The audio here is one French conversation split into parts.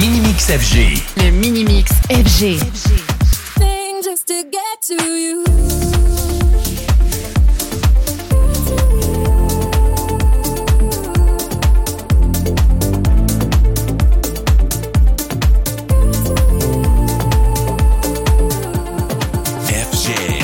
Mini-Mix FG. Le Mini-Mix FG. thing just to get to you. FG.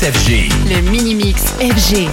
Le Mini-Mix FG.